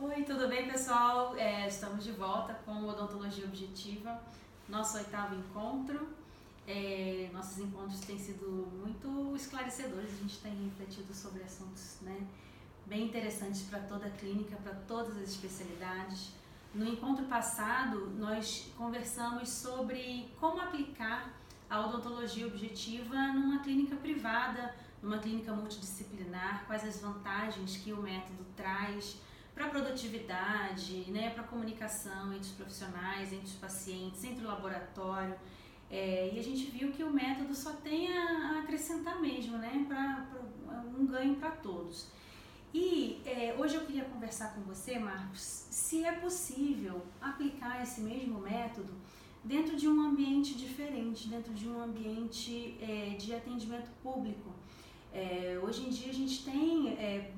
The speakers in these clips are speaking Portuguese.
Oi, tudo bem pessoal? É, estamos de volta com Odontologia Objetiva, nosso oitavo encontro. É, nossos encontros têm sido muito esclarecedores, a gente tem refletido sobre assuntos né, bem interessantes para toda a clínica, para todas as especialidades. No encontro passado, nós conversamos sobre como aplicar a odontologia objetiva numa clínica privada, numa clínica multidisciplinar, quais as vantagens que o método traz para a produtividade, né, para a comunicação entre os profissionais, entre os pacientes, entre o laboratório. É, e a gente viu que o método só tem a acrescentar mesmo, né, para um ganho para todos. E é, hoje eu queria conversar com você, Marcos, se é possível aplicar esse mesmo método dentro de um ambiente diferente, dentro de um ambiente é, de atendimento público. É, hoje em dia a gente tem é,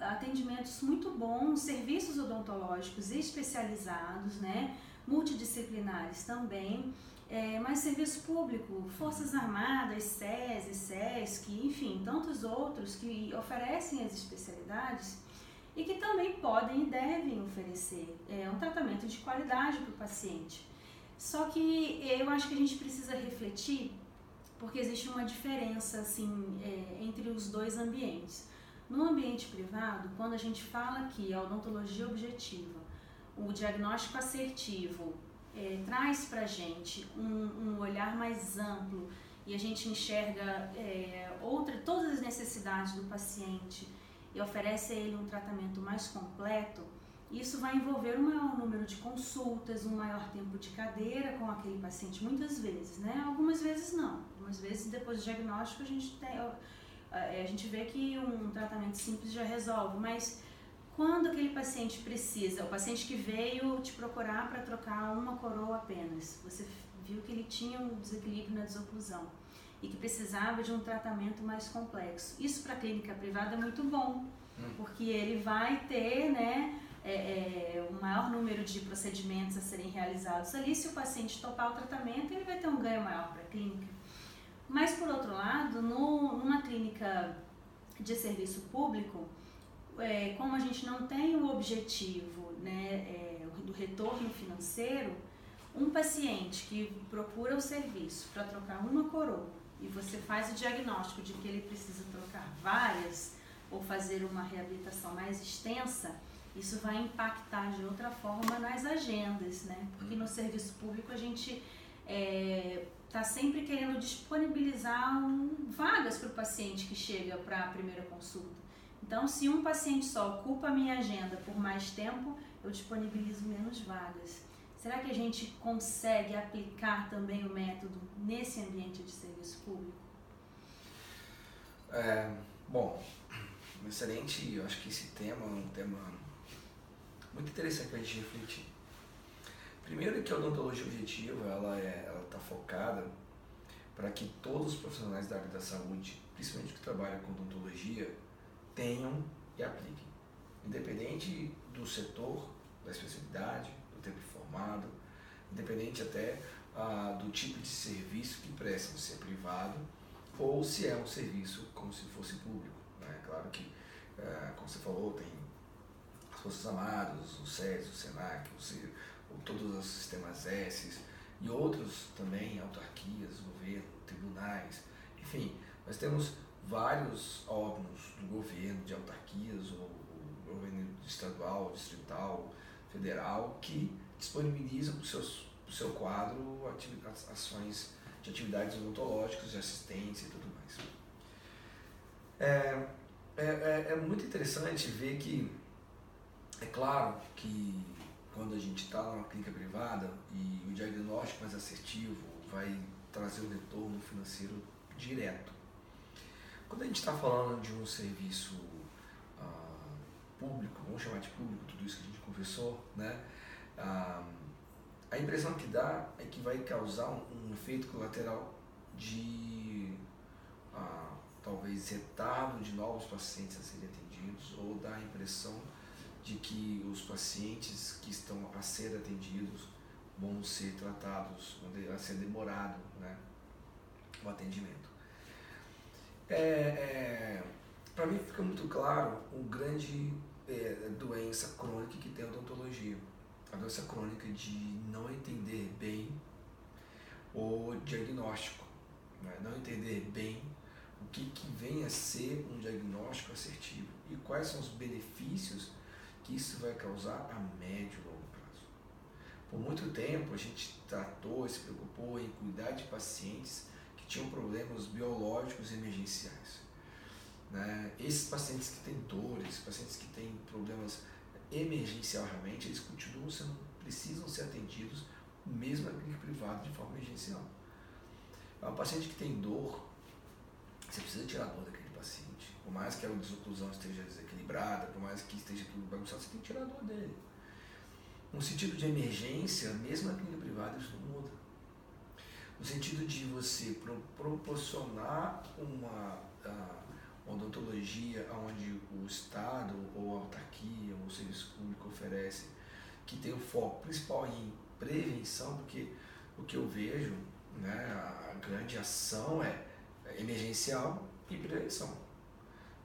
atendimentos muito bons, serviços odontológicos especializados, né, multidisciplinares também, é, mas serviço público, Forças Armadas, SESI, SESC, enfim, tantos outros que oferecem as especialidades e que também podem e devem oferecer é, um tratamento de qualidade para o paciente. Só que eu acho que a gente precisa refletir porque existe uma diferença assim é, entre os dois ambientes. No ambiente privado, quando a gente fala que a odontologia objetiva, o diagnóstico assertivo é, traz para gente um, um, olhar mais amplo e a gente enxerga é, outra, todas as necessidades do paciente e oferece a ele um tratamento mais completo, isso vai envolver um maior número de consultas, um maior tempo de cadeira com aquele paciente, muitas vezes, né? Algumas vezes não. Algumas vezes depois do diagnóstico a gente tem, é, a gente vê que um tratamento simples já resolve, mas quando aquele paciente precisa, o paciente que veio te procurar para trocar uma coroa apenas, você viu que ele tinha um desequilíbrio na desoclusão e que precisava de um tratamento mais complexo. Isso para a clínica privada é muito bom, hum. porque ele vai ter, né, é, é, um maior número de procedimentos a serem realizados ali. Se o paciente topar o tratamento, ele vai ter um ganho maior para a clínica. Mas, por outro lado, no, numa clínica de serviço público, é, como a gente não tem o objetivo né, é, do retorno financeiro, um paciente que procura o serviço para trocar uma coroa e você faz o diagnóstico de que ele precisa trocar várias ou fazer uma reabilitação mais extensa, isso vai impactar de outra forma nas agendas, né? Porque no serviço público a gente é, tá sempre querendo disponibilizar um, vagas para o paciente que chega para a primeira consulta. Então, se um paciente só ocupa a minha agenda por mais tempo, eu disponibilizo menos vagas. Será que a gente consegue aplicar também o método nesse ambiente de serviço público? É, bom, excelente. Eu acho que esse tema é um tema muito interessante para a gente refletir. Primeiro que a odontologia objetiva ela é, ela está focada para que todos os profissionais da área da saúde, principalmente que trabalham com odontologia, tenham e apliquem, independente do setor, da especialidade, do tempo formado, independente até ah, do tipo de serviço que prestam, se é privado ou se é um serviço como se fosse público. Né? Claro que, ah, como você falou, tem as Forças Armadas, o SES, o SENAC, o, todos os sistemas S e outros também, autarquias, governo, tribunais, enfim, nós temos vários órgãos do governo, de autarquias, ou, ou governo estadual, distrital, federal, que disponibilizam para o seu, quadro ações de atividades odontológicas, de assistência e tudo mais. É, é, é, é muito interessante ver que é claro que quando a gente está numa clínica privada e o diagnóstico mais assertivo vai trazer um retorno financeiro direto. Quando a gente está falando de um serviço ah, público, vamos chamar de público tudo isso que a gente conversou, né? Ah, a impressão que dá é que vai causar um, um efeito colateral de ah, talvez retardo de novos pacientes a serem atendidos ou dá a impressão de que os pacientes que estão a ser atendidos vão ser tratados, vão ser demorado né, o atendimento. É, é, Para mim fica muito claro o grande, é, doença crônica que tem odontologia. A doença crônica de não entender bem o diagnóstico, né? não entender bem o que, que vem a ser um diagnóstico assertivo e quais são os benefícios que isso vai causar a médio e longo prazo. Por muito tempo a gente tratou, se preocupou em cuidar de pacientes que tinham problemas biológicos emergenciais. Né? Esses pacientes que têm dores, pacientes que têm problemas emergencialmente, eles continuam sendo, precisam ser atendidos mesmo na clínica privada de forma emergencial. É um paciente que tem dor, você precisa tirar a dor paciente. Por mais que a desoclusão esteja desequilibrada, por mais que esteja tudo bagunçado, você tem que tirar a dor dele. No sentido de emergência, mesmo na clínica privada, isso não muda. No sentido de você proporcionar uma odontologia onde o Estado ou a autarquia ou o serviço público oferece, que tem o foco principal em prevenção, porque o que eu vejo, né, a grande ação é emergencial e prevenção.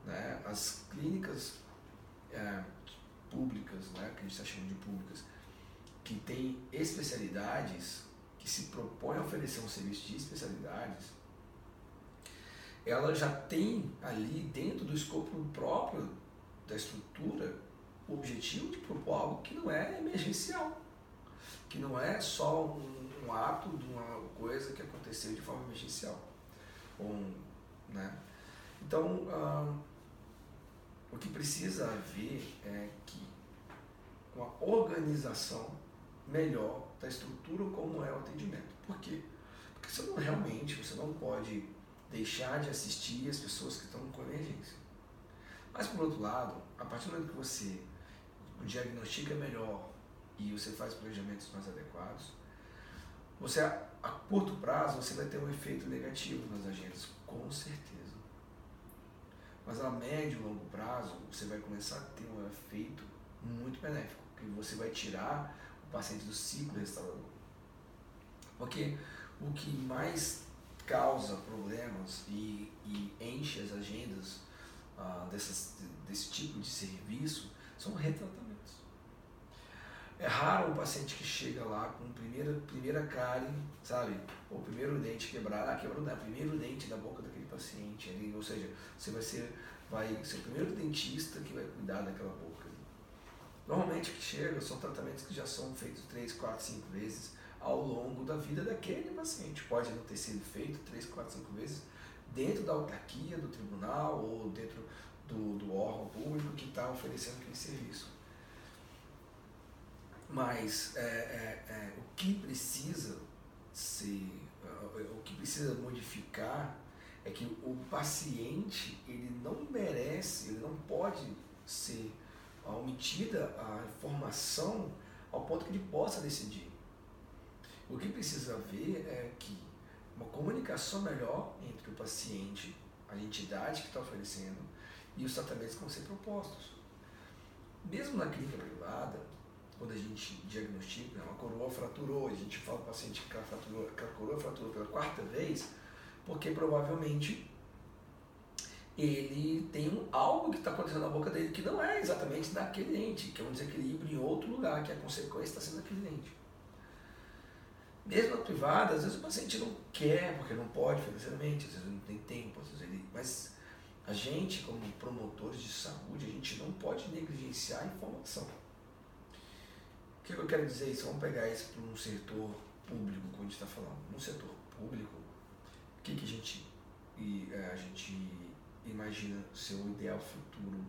Né? As clínicas é, públicas, né, que a gente está chamando de públicas, que têm especialidades, que se propõem a oferecer um serviço de especialidades, ela já tem ali dentro do escopo próprio da estrutura o objetivo de propor algo que não é emergencial, que não é só um, um ato de uma coisa que aconteceu de forma emergencial. Um, né? Então, ah, o que precisa haver é que uma organização melhor da estrutura como é o atendimento. Por quê? Porque você não realmente, você não pode deixar de assistir as pessoas que estão com emergência. Mas, por outro lado, a partir do momento que você diagnostica melhor e você faz planejamentos mais adequados, você a, a curto prazo você vai ter um efeito negativo nas agendas, com certeza. Mas a médio e longo prazo você vai começar a ter um efeito muito benéfico, que você vai tirar o paciente do ciclo restaurador. Porque o que mais causa problemas e, e enche as agendas ah, dessas, desse tipo de serviço são retratamentos. É raro um paciente que chega lá com primeira, primeira cárie, sabe? Ou primeiro dente quebrado, ah, quebrou o primeiro dente da boca daquele paciente. Ali, ou seja, você vai ser, vai ser o primeiro dentista que vai cuidar daquela boca. Ali. Normalmente o que chega são tratamentos que já são feitos 3, 4, 5 vezes ao longo da vida daquele paciente. Pode não ter sido feito três, quatro, cinco vezes dentro da autarquia do tribunal ou dentro do, do órgão público que está oferecendo aquele serviço. Mas é, é, é, o que precisa ser, é, o que precisa modificar é que o paciente ele não merece, ele não pode ser omitida a informação ao ponto que ele possa decidir. O que precisa haver é que uma comunicação melhor entre o paciente, a entidade que está oferecendo e os tratamentos que vão ser propostos. Mesmo na clínica privada, quando a gente diagnostica, né, uma coroa fraturou, a gente fala para o paciente que a, fraturou, que a coroa fraturou pela quarta vez, porque provavelmente ele tem algo que está acontecendo na boca dele que não é exatamente daquele dente, que é um desequilíbrio em outro lugar, que a consequência está sendo aquele dente. Mesmo na privada, às vezes o paciente não quer, porque não pode financeiramente, às vezes não tem tempo, às vezes ele. Mas a gente, como promotores de saúde, a gente não pode negligenciar a informação. O que eu quero dizer isso? Vamos pegar isso para um setor público, como a gente está falando. No setor público, o que, que a, gente, é, a gente imagina ser o ideal futuro,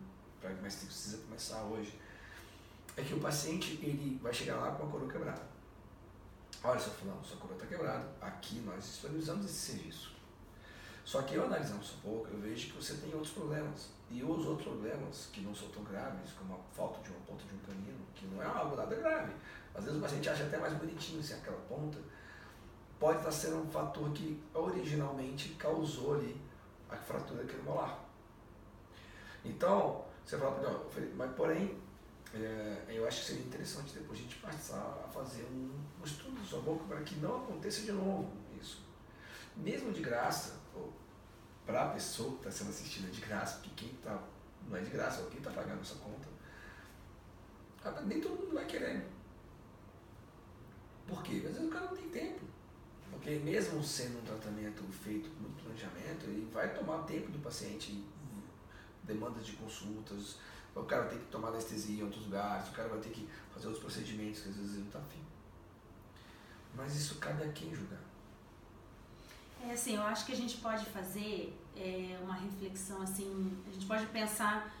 mas precisa começar hoje? É que o paciente ele vai chegar lá com a coroa quebrada Olha, seu fulano, sua coroa está quebrada. Aqui nós disponibilizamos esse serviço. Só que eu analisando um pouco, eu vejo que você tem outros problemas. E os outros problemas, que não são tão graves, como a falta de uma ponta de um canino, que não é algo nada grave. Às vezes o paciente acha até mais bonitinho assim, aquela ponta. Pode estar sendo um fator que originalmente causou ali a fratura daquele molar. Então, você fala, não, mas porém, é, eu acho que seria interessante depois a gente passar a fazer um, um estudo da sua boca para que não aconteça de novo isso. Mesmo de graça, para a pessoa que está sendo assistida de graça, porque quem está, não é de graça, quem está pagando essa conta, Nem todo mundo vai querer. Por quê? Às vezes o cara não tem tempo. Porque mesmo sendo um tratamento feito com muito planejamento, ele vai tomar tempo do paciente, demandas de consultas, o cara vai ter que tomar anestesia em outros lugares, o cara vai ter que fazer outros procedimentos que às vezes ele não está afim. Mas isso cabe a quem julgar. É assim, eu acho que a gente pode fazer é, uma reflexão assim, a gente pode pensar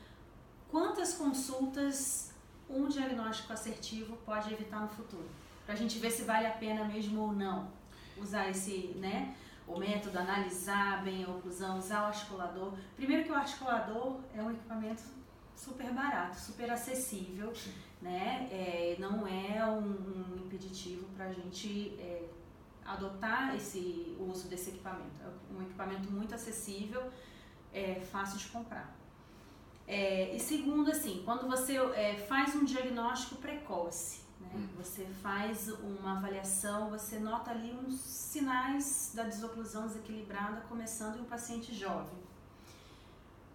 quantas consultas um diagnóstico assertivo pode evitar no futuro, para a gente ver se vale a pena mesmo ou não usar esse, né, o método, analisar bem a oclusão, usar o articulador. Primeiro que o articulador é um equipamento super barato, super acessível, Sim. né, é, não é um, um impeditivo para a gente é, adotar esse o uso desse equipamento. É um equipamento muito acessível, é fácil de comprar. É, e segundo, assim, quando você é, faz um diagnóstico precoce, né, hum. você faz uma avaliação, você nota ali uns sinais da desoclusão desequilibrada começando em um paciente jovem.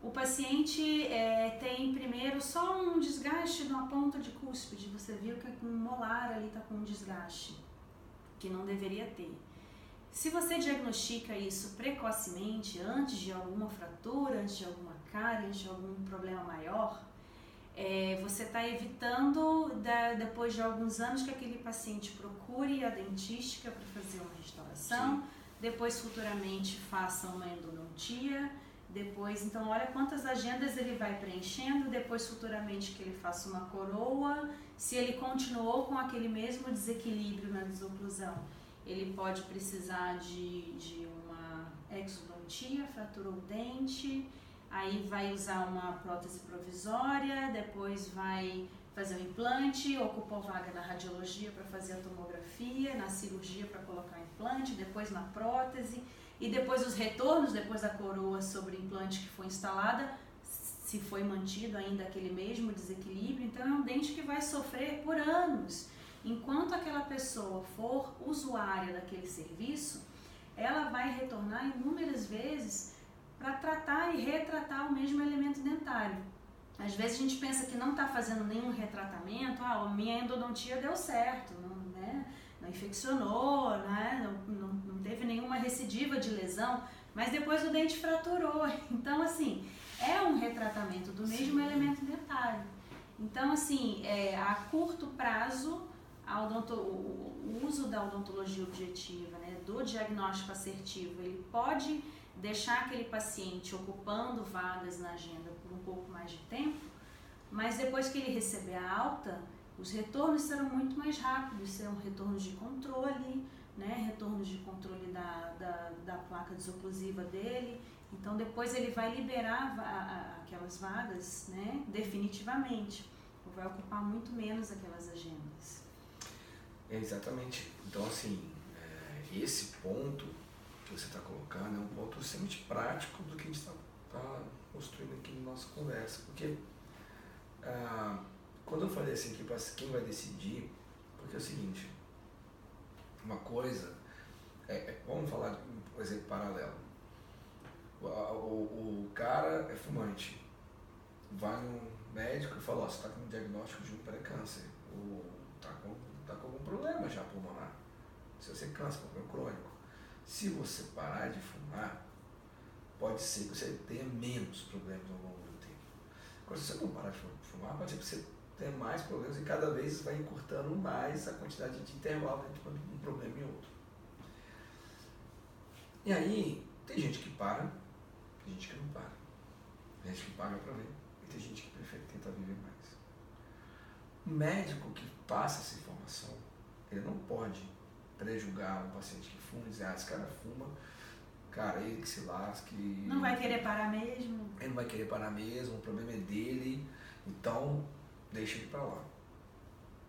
O paciente é, tem primeiro só um desgaste na ponta de cúspide, você viu que um molar ali está com um desgaste que não deveria ter. Se você diagnostica isso precocemente, antes de alguma fratura, antes de alguma cárie, antes de algum problema maior, é, você está evitando, da, depois de alguns anos, que aquele paciente procure a dentística para fazer uma restauração, Sim. depois futuramente faça uma endodontia, depois, então olha quantas agendas ele vai preenchendo, depois futuramente que ele faça uma coroa, se ele continuou com aquele mesmo desequilíbrio na desoclusão, ele pode precisar de, de uma exodontia, fraturou o dente, aí vai usar uma prótese provisória, depois vai fazer o implante, ocupou vaga na radiologia para fazer a tomografia, na cirurgia para colocar o implante, depois na prótese, e depois os retornos, depois da coroa sobre o implante que foi instalada, se foi mantido ainda aquele mesmo desequilíbrio, então é um dente que vai sofrer por anos. Enquanto aquela pessoa for usuária daquele serviço, ela vai retornar inúmeras vezes para tratar e retratar o mesmo elemento dentário. Às vezes a gente pensa que não está fazendo nenhum retratamento, ah, a minha endodontia deu certo, não, né? não infeccionou, né? não, não, não teve nenhuma recidiva de lesão, mas depois o dente fraturou. Então, assim, é um retratamento do mesmo Sim. elemento dentário. Então, assim, é, a curto prazo, a odonto, o, o uso da odontologia objetiva, né, do diagnóstico assertivo, ele pode deixar aquele paciente ocupando vagas na agenda por um pouco mais de tempo, mas depois que ele receber a alta, os retornos serão muito mais rápidos, serão retornos de controle, né, retornos de controle da, da, da placa desoclusiva dele, então depois ele vai liberar a, a, aquelas vagas né, definitivamente, ou vai ocupar muito menos aquelas agendas. É exatamente. Então assim, é, esse ponto que você está colocando é um ponto extremamente prático do que a gente está tá construindo aqui na nossa conversa. Porque ah, quando eu falei assim que quem vai decidir, porque é o seguinte, uma coisa, é, é vamos falar, por exemplo, paralelo o, o, o cara é fumante, vai no médico e fala, ó, você está com um diagnóstico de um pré-câncer, ou está com, tá com algum problema já pulmonar. Se você câncer, problema crônico. Se você parar de fumar, pode ser que você tenha menos problemas ao longo do tempo. Agora, se você não parar de fumar, pode ser que você tenha mais problemas e cada vez vai encurtando mais a quantidade de intervalo entre um problema e outro. E aí, tem gente que para tem gente que não para. Tem gente que paga para ver e tem gente que prefere tentar viver mais. O médico que passa essa informação, ele não pode prejulgar um paciente que fuma e dizer, ah, esse cara fuma, cara, ele que se lasque. Não vai querer parar mesmo. Ele não vai querer parar mesmo, o problema é dele, então deixa ele para lá.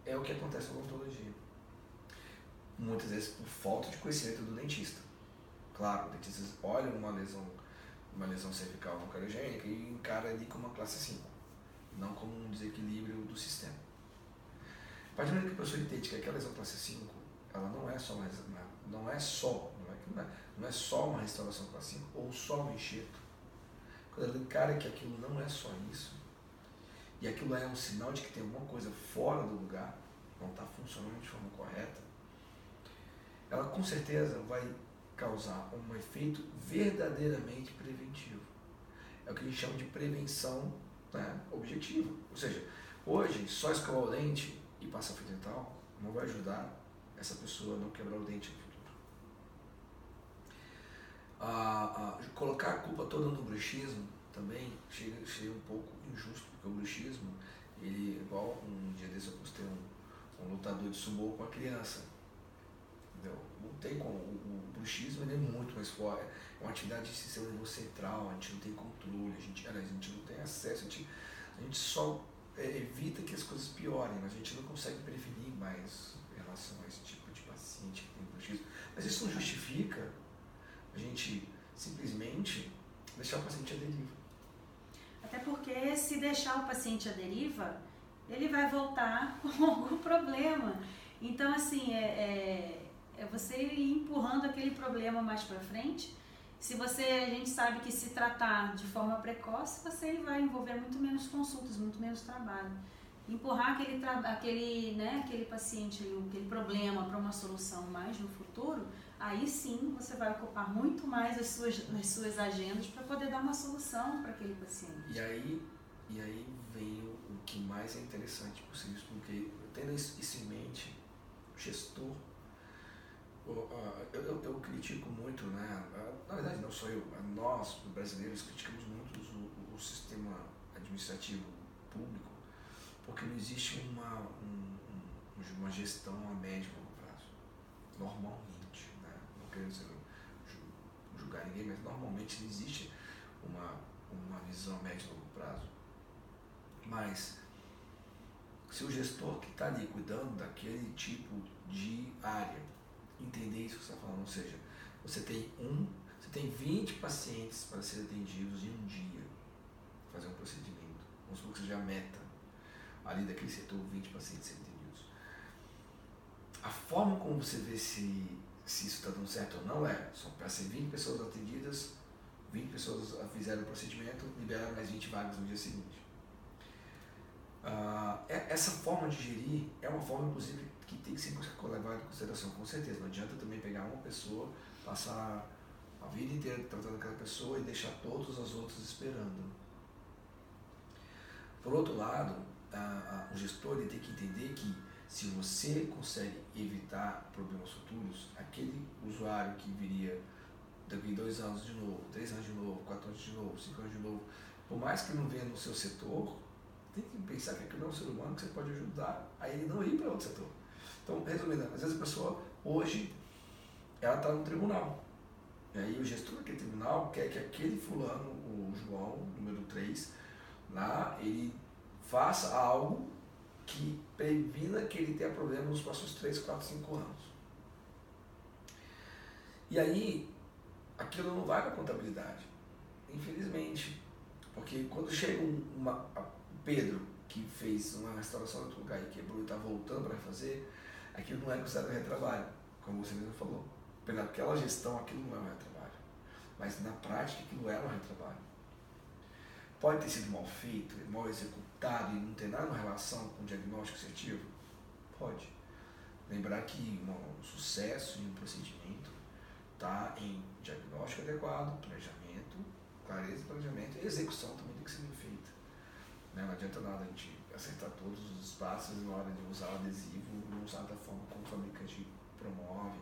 É o que acontece na odontologia. Muitas vezes por falta de conhecimento do dentista. Claro, o dentista olha uma lesão uma lesão cervical não cariogênica e encara ali como uma classe 5, não como um desequilíbrio do sistema. A partir do momento que a pessoa entende que aquela lesão classe 5, ela não é só uma, não é só, não é, não é, não é só uma restauração classe 5 ou só um enxerto. Quando ela encara que aquilo não é só isso, e aquilo é um sinal de que tem alguma coisa fora do lugar, não está funcionando de forma correta, ela com certeza vai causar um efeito verdadeiramente preventivo. É o que a gente chama de prevenção né, objetiva. Ou seja, hoje só escovar o dente e passar fio dental não vai ajudar essa pessoa não quebrar o dente no futuro. Ah, ah, colocar a culpa toda no bruxismo também chega, chega um pouco injusto, porque o bruxismo, ele, igual um dia desse eu postei um, um lutador de sumô com a criança. Entendeu? Não tem como. O, o bruxismo ele é muito mais forte. É uma atividade de sistema nervoso central, a gente não tem controle, a gente, a gente não tem acesso, a gente, a gente só é, evita que as coisas piorem, mas a gente não consegue prevenir mais relação a esse tipo de paciente que tem bruxismo. Mas isso não justifica a gente simplesmente deixar o paciente à deriva. Até porque se deixar o paciente à deriva, ele vai voltar com algum problema. Então, assim, é, é, é você ir empurrando aquele problema mais para frente. Se você, a gente sabe que se tratar de forma precoce, você vai envolver muito menos consultas, muito menos trabalho. Empurrar aquele, aquele, né, aquele paciente, aquele problema para uma solução mais no futuro, aí sim você vai ocupar muito mais as suas, as suas agendas para poder dar uma solução para aquele paciente. E aí, e aí vem o, o que mais é interessante possível, porque tendo isso em mente, o gestor eu, eu, eu, critico muito, né? Na verdade, não sou eu, nós, brasileiros, criticamos muito o, o sistema administrativo público porque não existe uma, um, uma gestão a médio longo prazo. Normalmente, né? não quero julgar ninguém, mas normalmente não existe uma, uma visão a médio e longo prazo. Mas se o gestor que está ali cuidando daquele tipo de área entender isso que você está falando. Ou seja, você tem um, você tem 20 pacientes para serem atendidos em um dia, fazer um procedimento. Vamos supor que seja a meta ali daquele setor, 20 pacientes serem atendidos. A forma como você vê se, se isso está dando certo ou não é, só para ser 20 pessoas atendidas, 20 pessoas fizeram o procedimento, liberaram mais 20 vagas no dia seguinte. Uh, essa forma de gerir é uma forma, inclusive, que tem que ser levado em consideração, com certeza. Não adianta também pegar uma pessoa, passar a vida inteira tratando aquela pessoa e deixar todas as outras esperando. Por outro lado, a, a, o gestor tem que entender que se você consegue evitar problemas futuros, aquele usuário que viria daqui dois anos de novo, três anos de novo, quatro anos de novo, cinco anos de novo, por mais que não venha no seu setor, tem que pensar que aquilo é um ser humano que você pode ajudar a ele não ir para outro setor. Então, resumindo, às vezes a pessoa, hoje, ela está no tribunal. E aí o gestor daquele tribunal quer que aquele fulano, o João, número 3, lá, ele faça algo que previna que ele tenha problema nos próximos 3, 4, 5 anos. E aí, aquilo não vai para a contabilidade, infelizmente. Porque quando chega um, uma, Pedro, que fez uma restauração em outro lugar e quebrou e está voltando para fazer, aquilo não é considerado retrabalho, como você mesmo falou. Pelaquela gestão, aquilo não é um retrabalho. Mas na prática, aquilo é um retrabalho. Pode ter sido mal feito, mal executado e não ter nada relação com o diagnóstico assertivo? Pode. Lembrar que um sucesso em um procedimento está em diagnóstico adequado, planejamento, clareza de planejamento e execução também tem que ser bem feita. Né? Não adianta nada a gente acertar todos os espaços na hora de usar o adesivo, não usar da forma como o fabricante promove,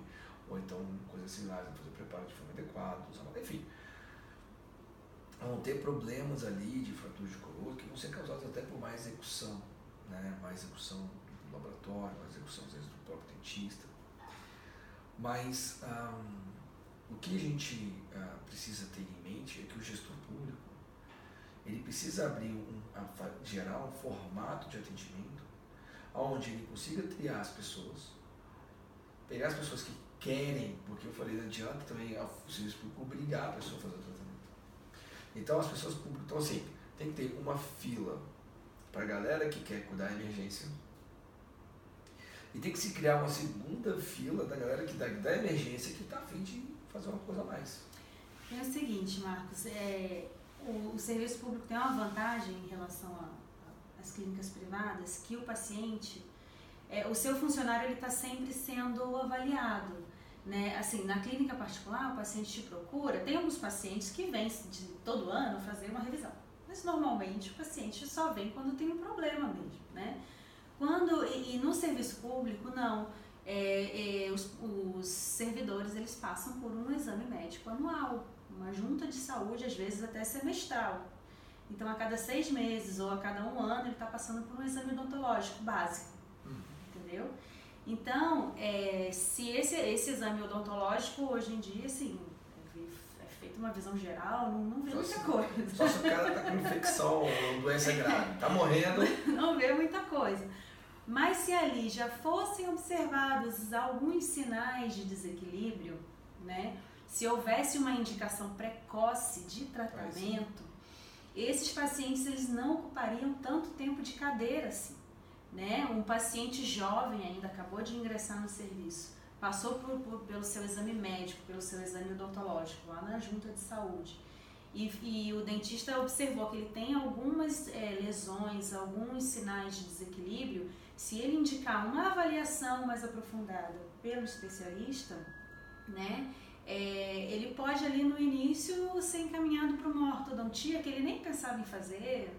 ou então coisas similares, fazer preparo de forma adequada, usar, enfim. Vão ter problemas ali de fratura de coroa que vão ser causados até por má execução, né? má execução do laboratório, má execução às vezes do próprio dentista. Mas um, o que a gente uh, precisa ter em mente é que o gestor público ele precisa abrir um, gerar um formato de atendimento onde ele consiga triar as pessoas, pegar as pessoas que querem, porque eu falei, não adianta também o serviço público obrigar a pessoa a fazer o. Então as pessoas públicas, então assim, tem que ter uma fila para a galera que quer cuidar da emergência. E tem que se criar uma segunda fila da galera que dá da emergência que está afim de fazer uma coisa a mais. É o seguinte, Marcos, é, o, o, serviço público tem uma vantagem em relação nas clínicas privadas que o paciente, é, o seu funcionário ele está sempre sendo avaliado. Né? Assim, na clínica particular, o paciente te procura, tem alguns pacientes que vêm de todo ano fazer uma revisão. Mas normalmente o paciente só vem quando tem um problema mesmo, né? Quando, e, e no serviço público, não. É, é, os, os servidores eles passam por um exame médico anual, uma junta de saúde, às vezes até semestral. Então, a cada seis meses ou a cada um ano, ele está passando por um exame odontológico básico. Uhum. Entendeu? Então, é, se esse, esse exame odontológico, hoje em dia, assim, é feita uma visão geral, não, não vê só muita se, coisa. Só se o cara está com infecção ou doença grave, está morrendo. Não vê muita coisa. Mas se ali já fossem observados alguns sinais de desequilíbrio, né? Se houvesse uma indicação precoce de tratamento, esses pacientes eles não ocupariam tanto tempo de cadeira assim. Né? Um paciente jovem ainda acabou de ingressar no serviço, passou por, por, pelo seu exame médico, pelo seu exame odontológico lá na junta de saúde. E, e o dentista observou que ele tem algumas é, lesões, alguns sinais de desequilíbrio. Se ele indicar uma avaliação mais aprofundada pelo especialista, né, é, ele pode ali no início ser encaminhado para uma ortodontia que ele nem pensava em fazer,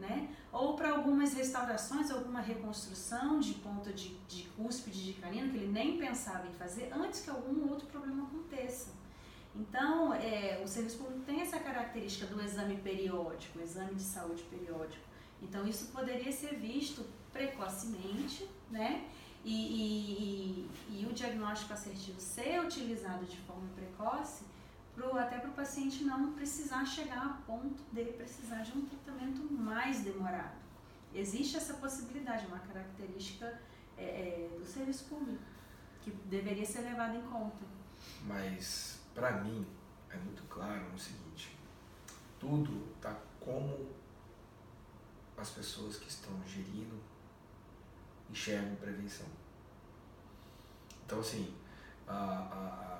né? Ou para algumas restaurações, alguma reconstrução de ponta de, de cúspide de canino que ele nem pensava em fazer antes que algum outro problema aconteça. Então, é, o serviço público tem essa característica do exame periódico, exame de saúde periódico. Então, isso poderia ser visto precocemente, né? e, e, e, o diagnóstico assertivo ser utilizado de forma precoce, pro, até para o paciente não precisar chegar a ponto de precisar de um tratamento mais demorado. Existe essa possibilidade, uma característica é, é, do serviço público, que deveria ser levada em conta. Mas, para mim, é muito claro o seguinte: tudo está como as pessoas que estão gerindo enxergam prevenção. Então, assim, a, a,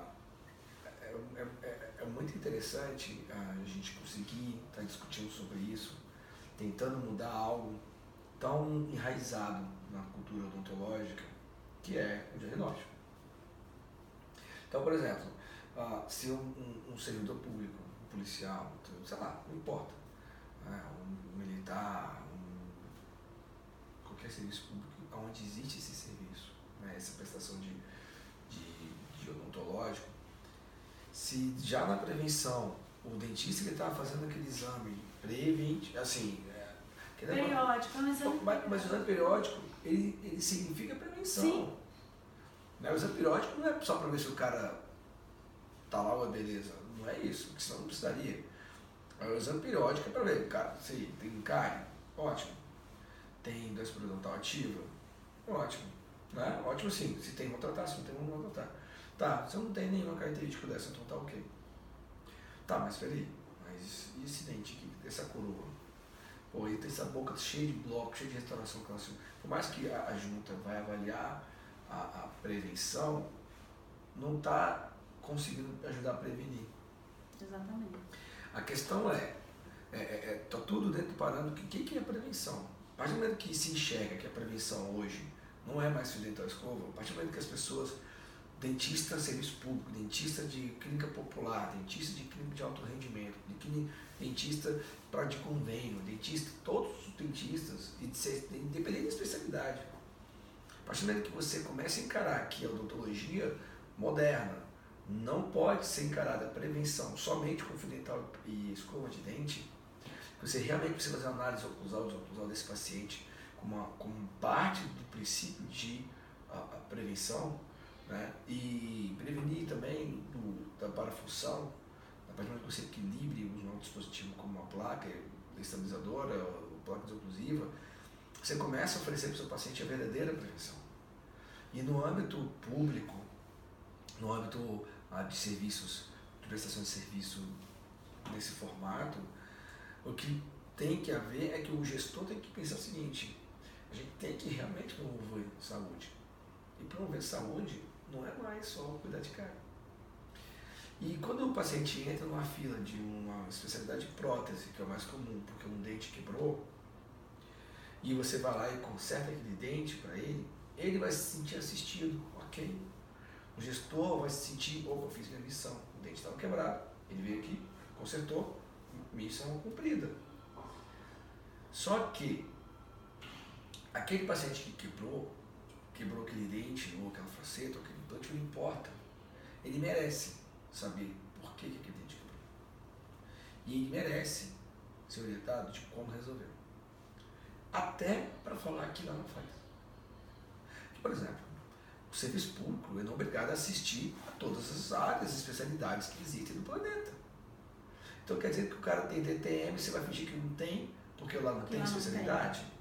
é, é, é, é, muito interessante a gente conseguir estar tá discutindo sobre isso, tentando mudar algo tão enraizado na cultura odontológica, que é o diagnóstico. Então, por exemplo, uh, se um, um, um, servidor público, um policial, sei lá, não importa, né, um militar, um, qualquer serviço público, onde existe esse serviço, né, essa prestação de, de, de odontológico, se já na prevenção o dentista que estava fazendo aquele exame prevente, assim, é, periódico, mas, é mas, mas o exame periódico ele, ele significa prevenção. Sim. Né? O exame periódico não é só para ver se o cara tá lá ou é beleza. Não é isso, porque senão não precisaria. O exame periódico é para ver, cara, se tem carne, ótimo. Tem doença periodontal ativa, Ótimo. Né? Ótimo sim. Se tem, vão tratar. Se não tem, vão tratar. Tá, eu não tenho nenhuma característica dessa, então tá ok. Tá, mas peraí. Mas e esse dente aqui, essa coroa? Pô, ele tem essa boca cheia de bloco, cheia de restauração calcium. Por mais que a, a junta vai avaliar a, a prevenção, não está conseguindo ajudar a prevenir. Exatamente. A questão é, é, é, é tá tudo dentro do parâmetro, o que, que é prevenção? A partir do momento que se enxerga que a prevenção hoje não é mais fio dental escova, a partir do momento que as pessoas, dentista serviço público, dentista de clínica popular, dentista de clínica de alto rendimento, de dentista para de convênio, dentista, todos os dentistas, independente da especialidade. A partir do momento que você começa a encarar que a odontologia moderna não pode ser encarada prevenção somente com dental e escova de dente, você realmente precisa fazer uma análise oclusal, oclusal desse paciente, como, uma, como parte do princípio de a, a prevenção né? e prevenir também do, da parafunção, a partir do momento que você equilibre um dispositivo como uma placa estabilizadora, placa desoclusiva, você começa a oferecer para o seu paciente a verdadeira prevenção. E no âmbito público, no âmbito ah, de serviços, de prestação de serviço nesse formato, o que tem que haver é que o gestor tem que pensar o seguinte, a gente tem que realmente promover saúde. E promover saúde não é mais só cuidar de cara. E quando o paciente entra numa fila de uma especialidade de prótese, que é o mais comum, porque um dente quebrou, e você vai lá e conserta aquele dente para ele, ele vai se sentir assistido, ok? O gestor vai se sentir, opa, eu fiz minha missão, o dente estava quebrado, ele veio aqui, consertou, missão cumprida. Só que aquele paciente que quebrou, quebrou aquele dente, ou aquela faceta, ou implante, não importa. Ele merece saber por que, que aquele dente quebrou. E ele merece ser orientado de como resolver. Até para falar que não faz. Por exemplo, o serviço público é obrigado a assistir a todas as áreas e especialidades que existem no planeta. Então quer dizer que o cara tem DTM, você vai fingir que não tem, porque lá não tem especialidade? Tem.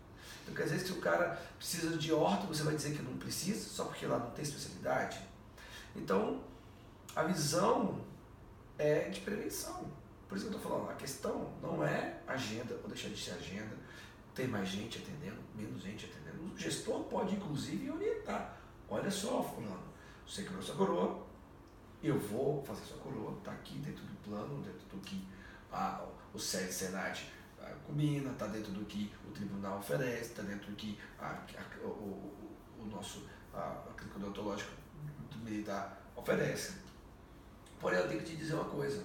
Então quer dizer se o cara precisa de orto, você vai dizer que não precisa, só porque lá não tem especialidade? Então, a visão é de prevenção. Por isso que eu estou falando, a questão não é agenda ou deixar de ser agenda, ter mais gente atendendo, menos gente atendendo. O gestor pode, inclusive, orientar. Olha só, fulano, você quebrou sua coroa, eu vou fazer sua coroa, está aqui dentro do plano, dentro do que a, o SED, combina, está dentro do que o tribunal oferece, está dentro do que a, a, o, o, nosso a, a clínica odontológica militar oferece. Porém, eu tenho que te dizer uma coisa: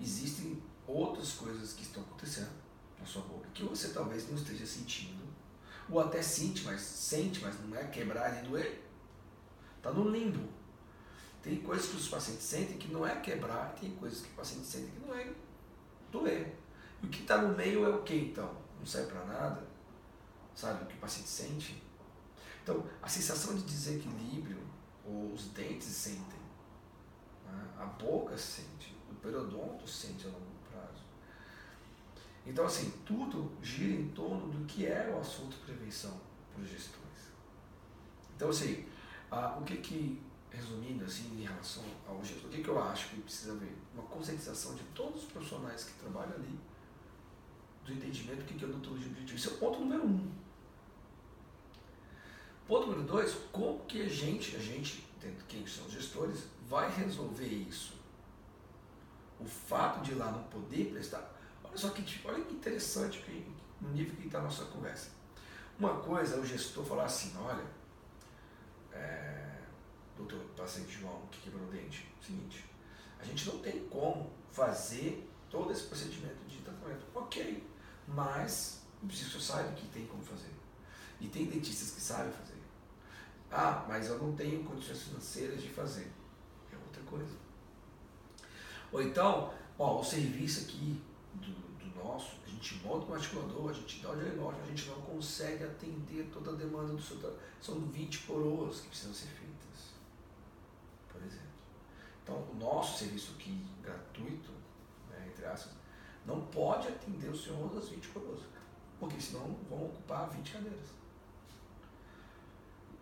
existem outras coisas que estão acontecendo na sua boca que você talvez não esteja sentindo, ou até sente, mas sente, mas não é quebrar e doer. Está no limbo. Tem coisas que os pacientes sentem que não é quebrar, tem coisas que o paciente sente que não é doer. E o que está no meio é o que então? Não serve para nada? Sabe o que o paciente sente? Então, a sensação de desequilíbrio, os dentes sentem, né? a boca sente, o periodonto sente a longo prazo. Então, assim, tudo gira em torno do que é o assunto prevenção para os gestores. Então, assim, ah, o que que, resumindo assim, em relação ao gestor, o que que eu acho que precisa haver? Uma conscientização de todos os profissionais que trabalham ali, do entendimento do que é odontologia objetiva. Isso é o ponto número um. Ponto número dois, como que a gente, a gente, quem são os gestores, vai resolver isso? O fato de lá não poder prestar. Olha só que, olha que interessante que, no nível que está a nossa conversa. Uma coisa é o gestor falar assim, olha, é, doutor paciente João que quebrou o dente, seguinte, a gente não tem como fazer todo esse procedimento de tratamento. Ok, mas que você saiba que tem como fazer. E tem dentistas que sabem fazer. Ah, mas eu não tenho condições financeiras de fazer. É outra coisa. Ou então, ó, o serviço aqui do, do nosso, a gente monta um articulador, a gente dá o diagnóstico, a gente não consegue atender toda a demanda do seu São 20 coroas que precisam ser feitas, por exemplo. Então, o nosso serviço aqui, gratuito, né, entre aspas, não pode atender o senhor das 20 coroas, porque senão vão ocupar 20 cadeiras.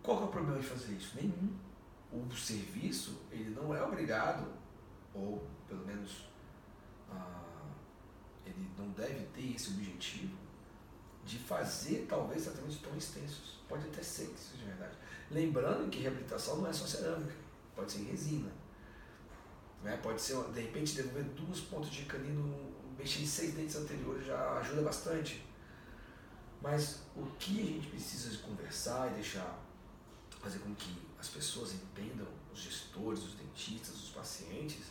Qual é o problema de fazer isso? Nenhum. O serviço, ele não é obrigado, ou pelo menos ah, ele não deve ter esse objetivo de fazer talvez tratamentos tão extensos. Pode até ser que seja verdade. Lembrando que reabilitação não é só cerâmica, pode ser resina. Né? Pode ser, de repente, devolver duas pontas de canino mexer em seis dentes anteriores já ajuda bastante. Mas o que a gente precisa de conversar e deixar, fazer com que as pessoas entendam, os gestores, os dentistas, os pacientes,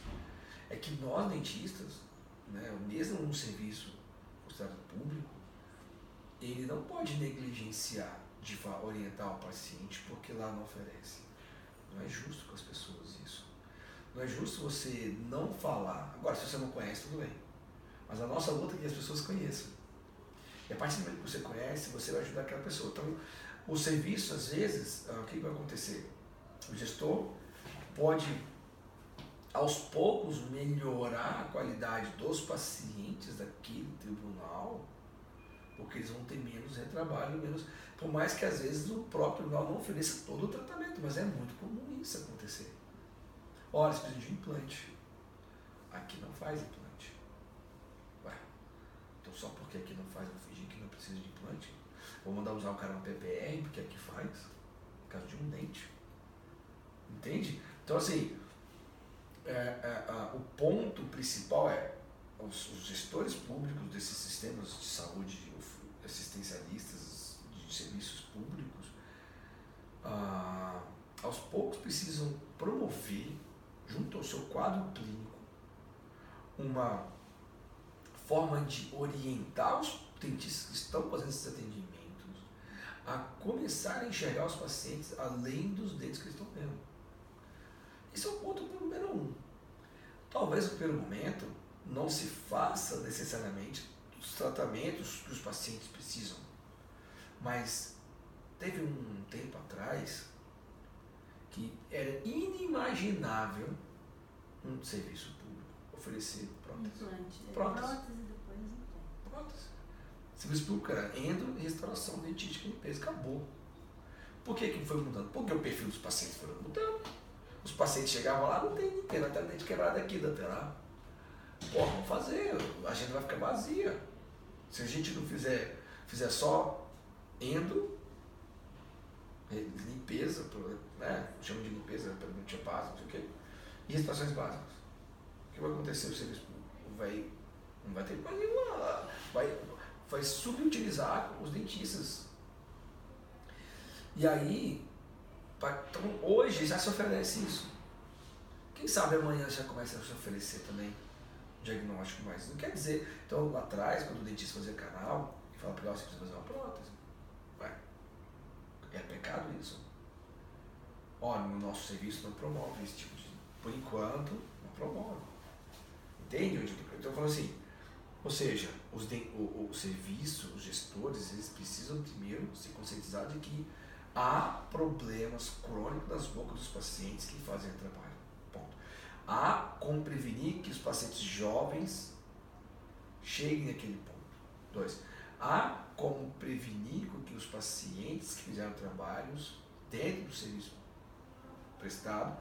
é que nós dentistas, né, mesmo um serviço considerado público, ele não pode negligenciar de orientar o paciente porque lá não oferece. Não é justo com as pessoas isso. Não é justo você não falar. Agora, se você não conhece, tudo bem. Mas a nossa luta é que as pessoas conheçam. E a partir do momento que você conhece, você vai ajudar aquela pessoa. Então, o serviço, às vezes, ah, o que vai acontecer? O gestor pode, aos poucos, melhorar a qualidade dos pacientes daquele tribunal, porque eles vão ter menos retrabalho, menos. Por mais que às vezes o próprio tribunal não ofereça todo o tratamento, mas é muito comum isso acontecer. Olha, você precisa de um implante. Aqui não faz implante só porque aqui não faz, vou fingir que não precisa de implante. Vou mandar usar o cara no PPR, porque aqui faz, por causa de um dente. Entende? Então, assim, é, é, o ponto principal é os, os, gestores públicos desses sistemas de saúde assistencialistas de serviços públicos, ah, aos poucos precisam promover, junto ao seu quadro clínico, uma forma de orientar os dentistas que estão fazendo esses atendimentos a começar a enxergar os pacientes além dos dentes que eles estão vendo. Esse é o ponto número um. Talvez no primeiro momento não se faça necessariamente os tratamentos que os pacientes precisam, mas teve um tempo atrás que era inimaginável um serviço público oferecer prótese. Implante. É, Prótese. Prótese depois implante. Prótese. Serviço público era endo, restauração, dentística, limpeza, acabou. Por que, que foi mudando? Porque o perfil dos pacientes foi mudando. Os pacientes chegavam lá, não tem ninguém, não tem dente quebrado aqui, da lá. Pô, vamos fazer, a agenda vai ficar vazia. Se a gente não fizer, fizer só endo, limpeza, né? chama de limpeza, pergunta básica, não sei o quê, e restaurações básicas. O que vai acontecer no serviço público? Vai, não vai ter mais nenhuma. Vai, vai subutilizar os dentistas. E aí, então, hoje já se oferece isso. Quem sabe amanhã já começa a se oferecer também diagnóstico mais. Não quer dizer, então lá atrás, quando o dentista fazia canal e falava para você precisa fazer uma prótese. Ué, é pecado isso. Olha, o nosso serviço não promove esse tipo de. Por enquanto, não promove. Entende? Então eu falo assim, ou seja, os de, o, o serviço, os gestores, eles precisam primeiro se conscientizar de que há problemas crônicos nas bocas dos pacientes que fazem trabalho. Ponto. Há como prevenir que os pacientes jovens cheguem naquele ponto. Dois. Há como prevenir que os pacientes que fizeram trabalhos dentro do serviço prestado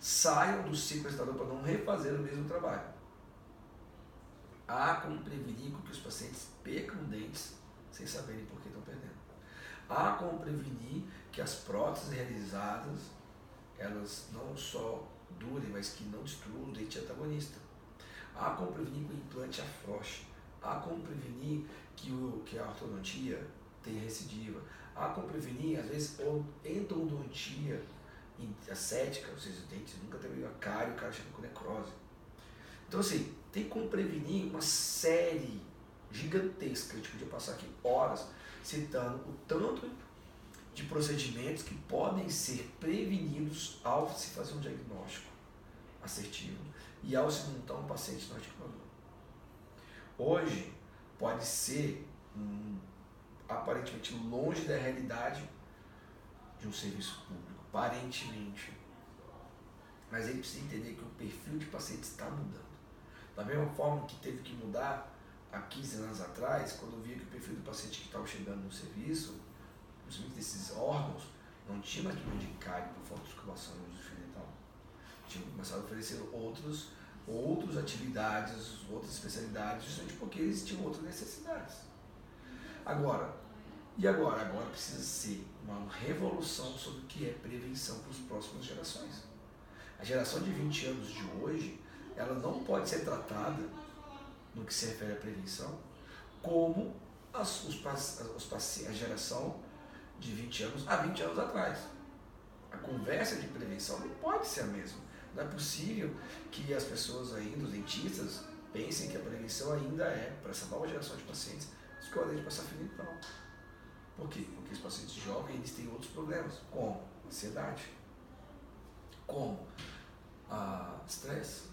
saiam do ciclo prestador para não refazer o mesmo trabalho. Há como prevenir que os pacientes percam dentes sem saberem por que estão perdendo. Há como prevenir que as próteses realizadas elas não só durem, mas que não destruam o dente antagonista. Há como prevenir que o implante afrouxe. Há como prevenir que, o, que a ortodontia tenha recidiva. Há como prevenir, às vezes, endodontia acética, ou seja, os dentes nunca teve a cárie, o cara chega com necrose. Então, assim, tem como prevenir uma série gigantesca, a gente podia passar aqui horas citando o tanto de procedimentos que podem ser prevenidos ao se fazer um diagnóstico assertivo e ao se montar um paciente no articulador. Hoje, pode ser hum, aparentemente longe da realidade de um serviço público, aparentemente. Mas ele precisa entender que o perfil de paciente está mudando. Da mesma forma que teve que mudar há 15 anos atrás, quando eu via que o perfil do paciente que estava chegando no serviço, principalmente desses órgãos, não tinha mais de cárie por falta de circulação no uso dental. Tinha começado a oferecer outros, outras atividades, outras especialidades, justamente porque eles tinham outras necessidades. Agora, e agora? Agora precisa ser uma revolução sobre o que é prevenção para as próximas gerações. A geração de 20 anos de hoje, ela não pode ser tratada no que se refere à prevenção, como as, os, os, a geração de 20 anos há 20 anos atrás. A conversa de prevenção não pode ser a mesma. Não é possível que as pessoas ainda, os dentistas, pensem que a prevenção ainda é, para essa nova geração de pacientes, escolher de passar fio dental. Por quê? Porque os pacientes jovens eles têm outros problemas, como ansiedade, como ah, estresse,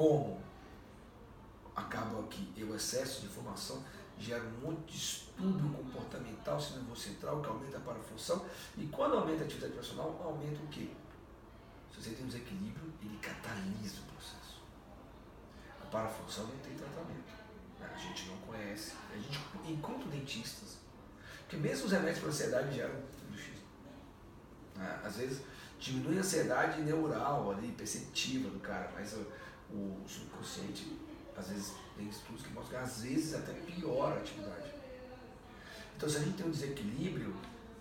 como acaba que o excesso de informação gera um monte de distúrbio comportamental síndrome central que aumenta a parafunção e quando aumenta a atividade profissional aumenta o quê? Se você tem um desequilíbrio, ele catalisa o processo. A parafunção não tem tratamento. A gente não conhece. A gente encontra dentistas. Porque mesmo os remédios para ansiedade geram bruxismo. Né? Às vezes diminui a ansiedade neural, ali, perceptiva do cara, mas o, o subconsciente às vezes tem estudos que mostram que às vezes até piora a atividade. Então se a gente tem um desequilíbrio,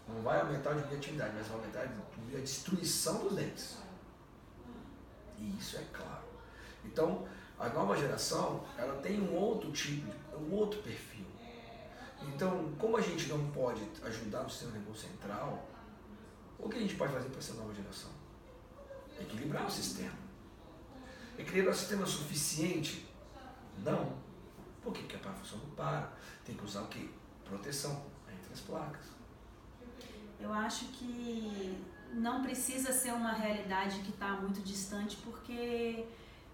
não vai aumentar a atividade, mas vai aumentar a destruição dos dentes. E isso é claro. Então, a nova geração, ela tem um outro tipo, um outro perfil. Então, como a gente não pode ajudar no sistema nervoso central, o que a gente pode fazer para essa nova geração? Equilibrar o sistema. Equilibrar o sistema suficiente? Não. Por quê? Porque a parafunção não para. Tem que usar o quê? Proteção entre as placas. Eu acho que não precisa ser uma realidade que está muito distante, porque,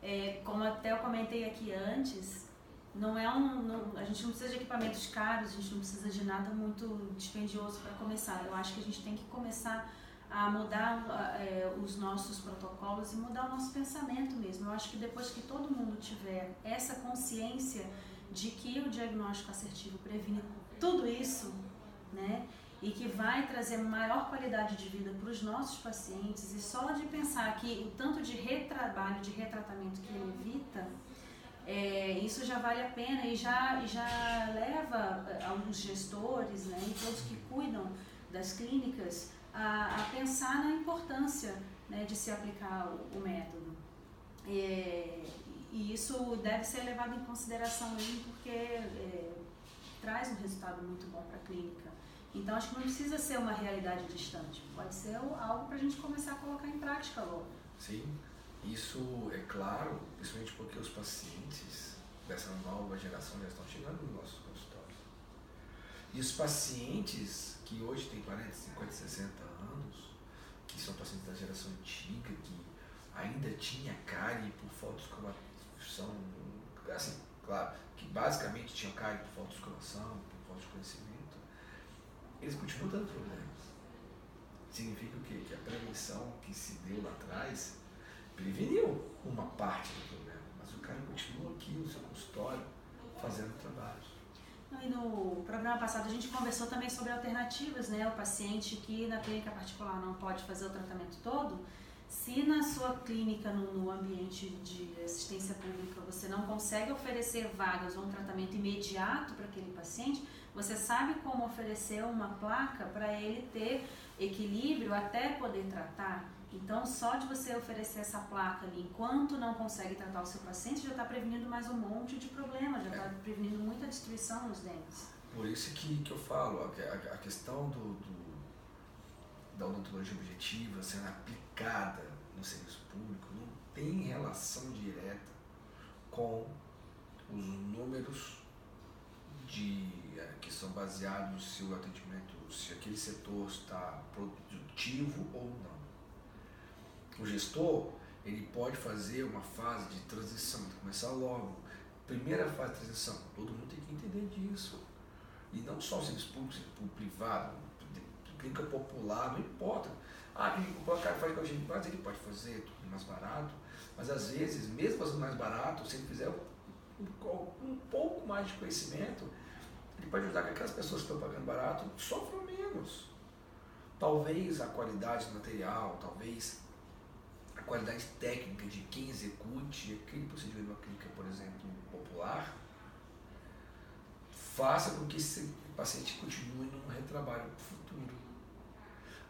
é, como até eu comentei aqui antes, não é um, não, a gente não precisa de equipamentos caros, a gente não precisa de nada muito dispendioso para começar. Eu acho que a gente tem que começar a mudar é, os nossos protocolos e mudar o nosso pensamento mesmo. Eu acho que depois que todo mundo tiver essa consciência de que o diagnóstico assertivo previne tudo isso, né? E que vai trazer maior qualidade de vida para os nossos pacientes e só de pensar que o tanto de retrabalho, de retratamento que ele evita, é, isso já vale a pena e já, já leva eh, alguns gestores né, e todos que cuidam das clínicas a, a pensar na importância né, de se aplicar o, o método. É, e isso deve ser levado em consideração mesmo porque é, traz um resultado muito bom para a clínica. Então acho que não precisa ser uma realidade distante, pode ser algo para a gente começar a colocar em prática logo. Sim, isso é claro, principalmente porque os pacientes dessa nova geração já estão chegando nos nossos consultórios. E os pacientes que hoje têm 40, 50, 60 anos, que são pacientes da geração antiga, que ainda tinha cárie por falta de escovação, assim, claro, que basicamente tinham cárie por falta de escovação, por falta de conhecimento, eles continuam dando problemas. Significa o quê? Que a prevenção que se deu lá atrás preveniu uma parte do problema, mas o cara continua aqui no seu consultório fazendo trabalhos. E no programa passado a gente conversou também sobre alternativas, né? O paciente que na clínica particular não pode fazer o tratamento todo, se na sua clínica, no, no ambiente de assistência pública, você não consegue oferecer vagas ou um tratamento imediato para aquele paciente, você sabe como oferecer uma placa para ele ter equilíbrio até poder tratar. Então, só de você oferecer essa placa ali, enquanto não consegue tratar o seu paciente, já está prevenindo mais um monte de problemas, já está é. prevenindo muita destruição nos dentes. Por isso que, que eu falo, a, a, questão do, do, da odontologia objetiva sendo aplicada no serviço público não tem relação direta com os números de, é, que são baseados se o atendimento, se aquele setor está produtivo ou não o gestor ele pode fazer uma fase de transição, começar logo. Primeira fase de transição, todo mundo tem que entender disso. E não só os serviços públicos, o privado, clínica popular, não importa. Ah, o cara faz com a gente, mas ele pode fazer tudo mais barato. Mas às vezes, mesmo fazendo mais barato, se ele fizer um, um pouco mais de conhecimento, ele pode ajudar que aquelas pessoas que estão pagando barato sofram menos. Talvez a qualidade do material, talvez qualidade técnica de quem execute aquele procedimento clínica, por exemplo, popular, faça com que esse paciente continue num retrabalho futuro.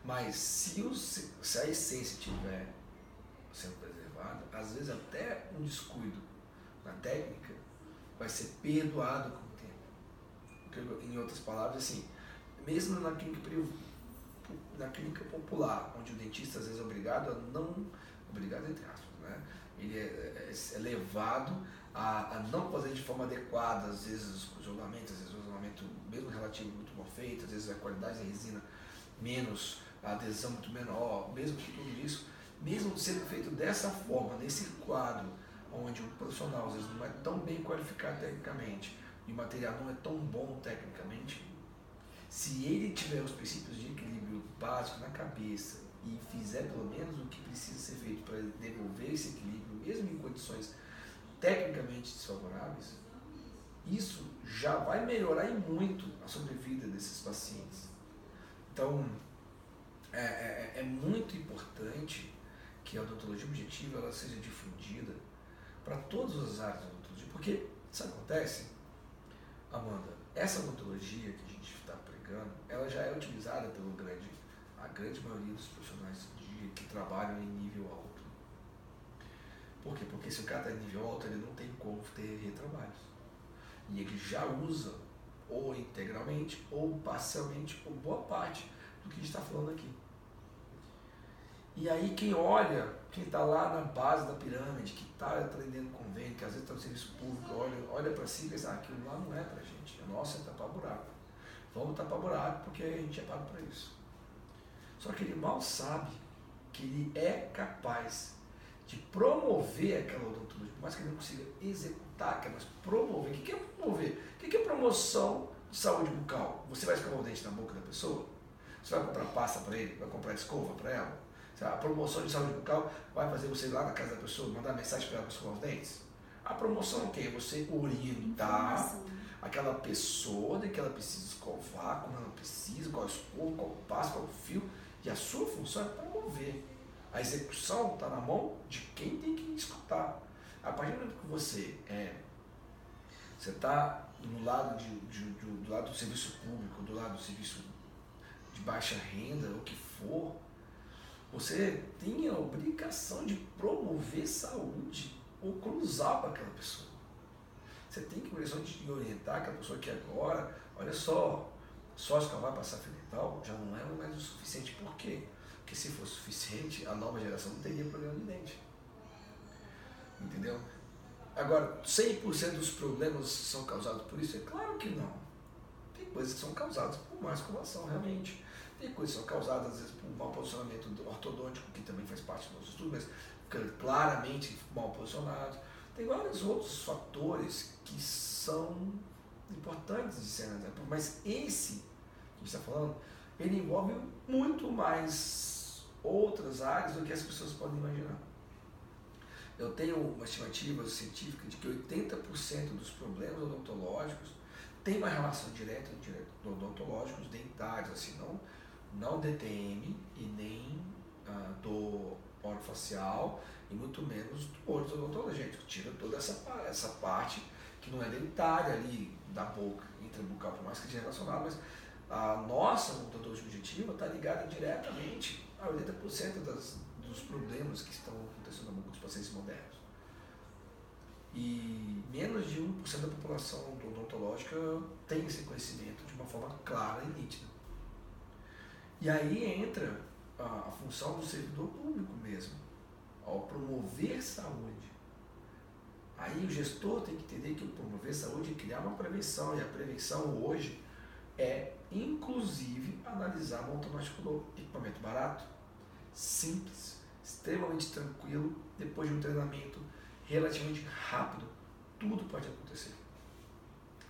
Mas se, o, se a essência estiver sendo preservada, às vezes até um descuido na técnica vai ser perdoado com o tempo. Em outras palavras, assim, mesmo na clínica, na clínica popular, onde o dentista às vezes é obrigado a não obrigado entre aspas, né? Ele é, é, é levado a, a, não fazer de forma adequada, às vezes os julgamentos, às vezes o isolamento mesmo relativo muito mal feito, às vezes a qualidade da resina menos, a adesão muito menor, mesmo que tudo isso, mesmo sendo feito dessa forma, nesse quadro, onde o profissional às vezes não é tão bem qualificado tecnicamente e o material não é tão bom tecnicamente, se ele tiver os princípios de equilíbrio básico na cabeça e fizer pelo menos o que precisa ser feito para devolver esse equilíbrio, mesmo em condições tecnicamente desfavoráveis, isso já vai melhorar em muito a sobrevida desses pacientes. Então, é, é, é muito importante que a odontologia objetiva ela seja difundida para todas as áreas da odontologia, porque isso acontece, Amanda, essa odontologia que a gente está pregando, ela já é utilizada pelo grande a grande maioria dos profissionais de, que trabalham em nível alto. Por quê? Porque se o cara está em nível alto, ele não tem como ter retrabalhos. E ele já usa ou integralmente, ou parcialmente, ou boa parte do que a gente está falando aqui. E aí quem olha, quem está lá na base da pirâmide, que está atendendo convênio, que às vezes está no serviço público, olha, olha para si e pensa, ah, aquilo lá não é para gente, é nossa é tapar buraco. Vamos tapar buraco porque a gente é pago para isso. Só que ele mal sabe que ele é capaz de promover aquela odontologia, por mais que ele não consiga executar, mas promover. O que é promover? O que é promoção de saúde bucal? Você vai escovar o dente na boca da pessoa? Você vai comprar pasta para ele? Vai comprar escova para ela? A promoção de saúde bucal vai fazer você ir lá na casa da pessoa, mandar mensagem para ela escovar os dentes? A promoção é o quê? Você orientar aquela pessoa de que ela precisa escovar, como ela precisa, qual escova, qual pasta, qual fio. E a sua função é promover. A execução está na mão de quem tem que escutar. A partir do momento que você é, você está no lado de, de, de, do lado do serviço público, do lado do serviço de baixa renda, o que for, você tem a obrigação de promover saúde ou cruzar para aquela pessoa. Você tem que obrigação de orientar aquela pessoa que agora, olha só, só escavar passar fio dental já não é mais o suficiente. Por quê? Porque se fosse suficiente, a nova geração não teria problema de dente. Entendeu? Agora, 100% dos problemas são causados por isso? É claro que não. Tem coisas que são causadas por má escovação, realmente. Tem coisas que são causadas, às vezes, por um mau posicionamento ortodôntico, que também faz parte do nosso estudo, mas claramente mal posicionado. Tem vários outros fatores que são importantes de ser analisados, mas esse que está falando, ele envolve muito mais outras áreas do que as pessoas podem imaginar. Eu tenho uma estimativa científica de que 80% dos problemas odontológicos têm uma relação direta, direta odontológicos, dentários, assim, não não DTM e nem ah, do orofacial e muito menos do olho odontológico. Tira toda essa, essa parte que não é dentária ali da boca, intrabucal, por mais que seja relacionado, mas a nossa odontologia objetiva está ligada diretamente a 80% das, dos problemas que estão acontecendo na boca dos pacientes modernos. E menos de 1% da população odontológica tem esse conhecimento de uma forma clara e nítida. E aí entra a, a função do servidor público mesmo, ao promover saúde. Aí o gestor tem que entender que promover saúde é criar uma prevenção, e a prevenção hoje é, inclusive, analisar montonóstico novo. Equipamento barato, simples, extremamente tranquilo, depois de um treinamento relativamente rápido, tudo pode acontecer.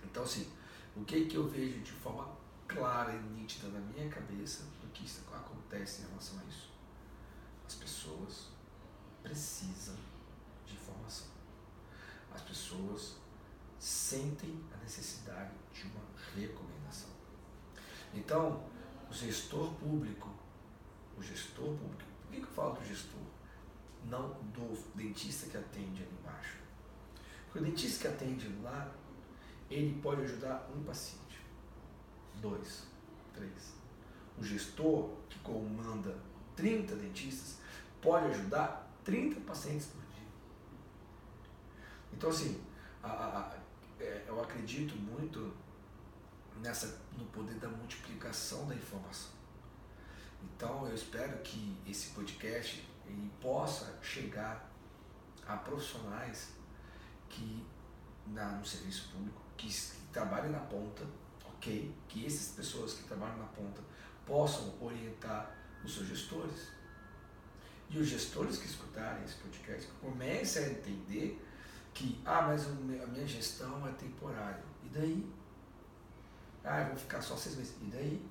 Então, assim, o que, que eu vejo de forma clara e nítida na minha cabeça que isso acontece em relação a isso? As pessoas precisam. As pessoas sentem a necessidade de uma recomendação. Então, o gestor público, o gestor público, por que, eu falo do gestor? Não do dentista que atende ali embaixo. Porque o dentista que atende lá, ele pode ajudar um paciente, dois, três o gestor que comanda 30 dentistas pode ajudar 30 pacientes por. Então, assim, a, a, é, eu acredito muito nessa, no poder da multiplicação da informação. Então, eu espero que esse podcast ele possa chegar a profissionais que na, no serviço público, que, que trabalhem na ponta, ok? Que essas pessoas que trabalham na ponta possam orientar os seus gestores. E os gestores que escutarem esse podcast comecem a entender que, ah, mas a minha gestão é temporária. E daí? Ah, eu vou ficar só seis meses. E daí?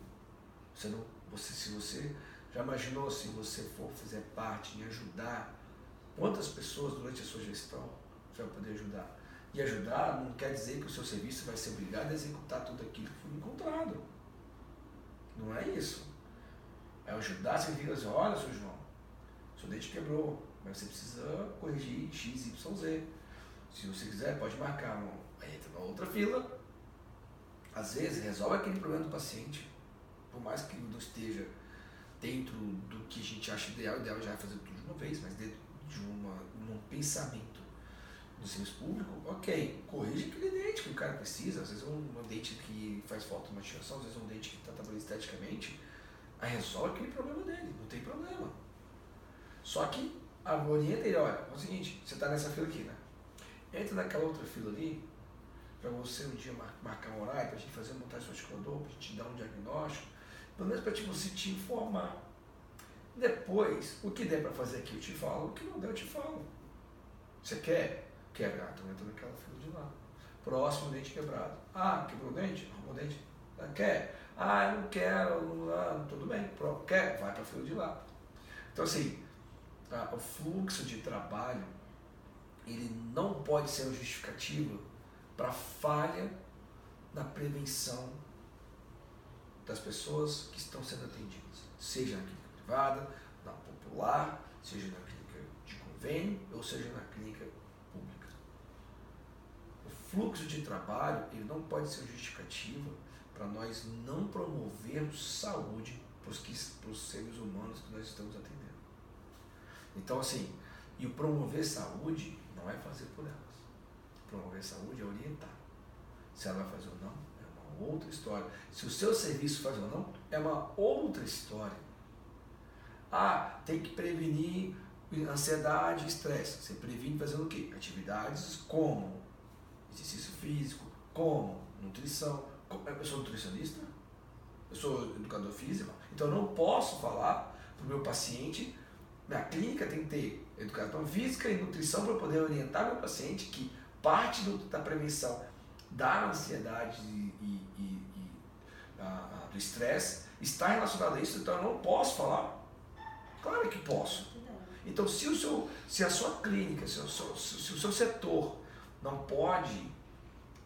Você não, você, se você já imaginou se você for fazer parte e ajudar quantas pessoas durante a sua gestão você vai poder ajudar? E ajudar não quer dizer que o seu serviço vai ser obrigado a executar tudo aquilo que foi encontrado. Não é isso. É ajudar você vir assim, olha, seu João, seu dente quebrou, mas você precisa corrigir X, Y, Z. Se você quiser, pode marcar, um, entra na outra fila. Às vezes resolve aquele problema do paciente, por mais que não esteja dentro do que a gente acha ideal, o ideal já é fazer tudo de uma vez, mas dentro de uma, um pensamento do serviço público, ok, corrige aquele dente que o cara precisa, às vezes é um, um dente que faz falta uma mastigação, às vezes é um dente que está trabalhando esteticamente, aí resolve aquele problema dele, não tem problema. Só que a orienta ele, olha, é o seguinte, você está nessa fila aqui, né? Entra naquela outra fila ali, para você um dia marcar um horário, para a gente fazer montagem do articulador, para a gente dar um diagnóstico, pelo menos para você te informar. Depois, o que der para fazer aqui eu te falo, o que não der eu te falo. Você quer? Quer, gato, entra naquela fila de lá. Próximo dente quebrado. Ah, quebrou o dente? Arrumou o dente. Ah, quer? Ah, eu não quero, não, ah, tudo bem. Pronto, quer? Vai para a fila de lá. Então, assim, o fluxo de trabalho, ele não pode ser um justificativo para falha na prevenção das pessoas que estão sendo atendidas, seja na clínica privada, na popular, seja na clínica de convênio ou seja na clínica pública. O fluxo de trabalho ele não pode ser justificativa para nós não promovermos saúde para os seres humanos que nós estamos atendendo. Então, assim, e o promover saúde não é fazer por elas. Promover saúde é orientar. Se ela vai fazer ou não, é uma outra história. Se o seu serviço faz ou não, é uma outra história. Ah, tem que prevenir ansiedade estresse. Você previne fazendo o quê? Atividades como exercício físico, como nutrição. Eu sou nutricionista, eu sou educador físico, então eu não posso falar para o meu paciente, minha clínica tem que ter educação física e nutrição para poder orientar meu paciente que parte do, da prevenção da ansiedade e, e, e, a, a, do estresse está relacionado a isso, então eu não posso falar Claro que posso. Então, se, o seu, se a sua clínica, se o seu, se o seu setor não pode